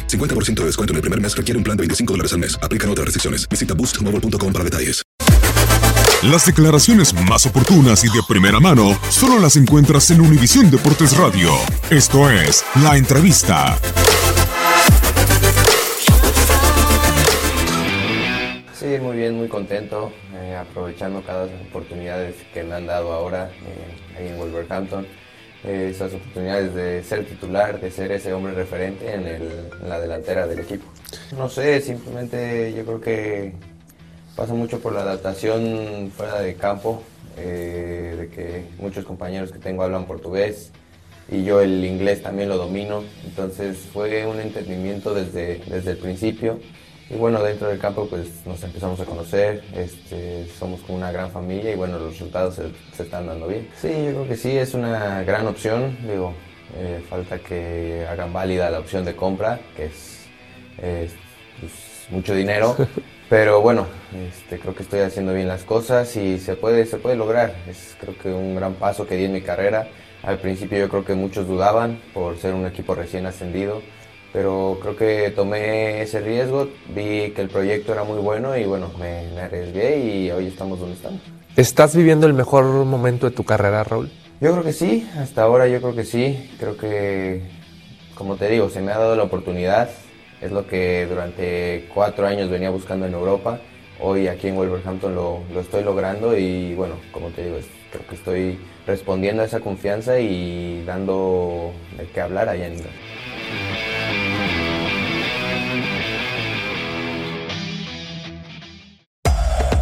50% de descuento en el primer mes requiere un plan de 25 dólares al mes. Aplican otras restricciones. Visita boostmobile.com para detalles. Las declaraciones más oportunas y de primera mano solo las encuentras en Univisión Deportes Radio. Esto es La Entrevista. Sí, muy bien, muy contento, eh, aprovechando cada oportunidades que me han dado ahora eh, ahí en Wolverhampton. Eh, esas oportunidades de ser titular, de ser ese hombre referente en, el- en la delantera del equipo. No sé, simplemente yo creo que pasa mucho por la adaptación fuera de campo, eh, de que muchos compañeros que tengo hablan portugués y yo el inglés también lo domino, entonces fue un entendimiento desde, desde el principio. Y bueno, dentro del campo pues nos empezamos a conocer, este, somos como una gran familia y bueno, los resultados se, se están dando bien. Sí, yo creo que sí, es una gran opción, digo, eh, falta que hagan válida la opción de compra, que es, es, pues, mucho dinero, pero bueno, este, creo que estoy haciendo bien las cosas y se puede, se puede lograr, es creo que un gran paso que di en mi carrera. Al principio yo creo que muchos dudaban por ser un equipo recién ascendido, pero creo que tomé ese riesgo, vi que el proyecto era muy bueno y bueno, me, me arriesgué y hoy estamos donde estamos. ¿Estás viviendo el mejor momento de tu carrera, Raúl? Yo creo que sí, hasta ahora yo creo que sí, creo que, como te digo, se me ha dado la oportunidad, es lo que durante cuatro años venía buscando en Europa, hoy aquí en Wolverhampton lo, lo estoy logrando y bueno, como te digo, creo que estoy respondiendo a esa confianza y dando de qué hablar allá en Inglaterra.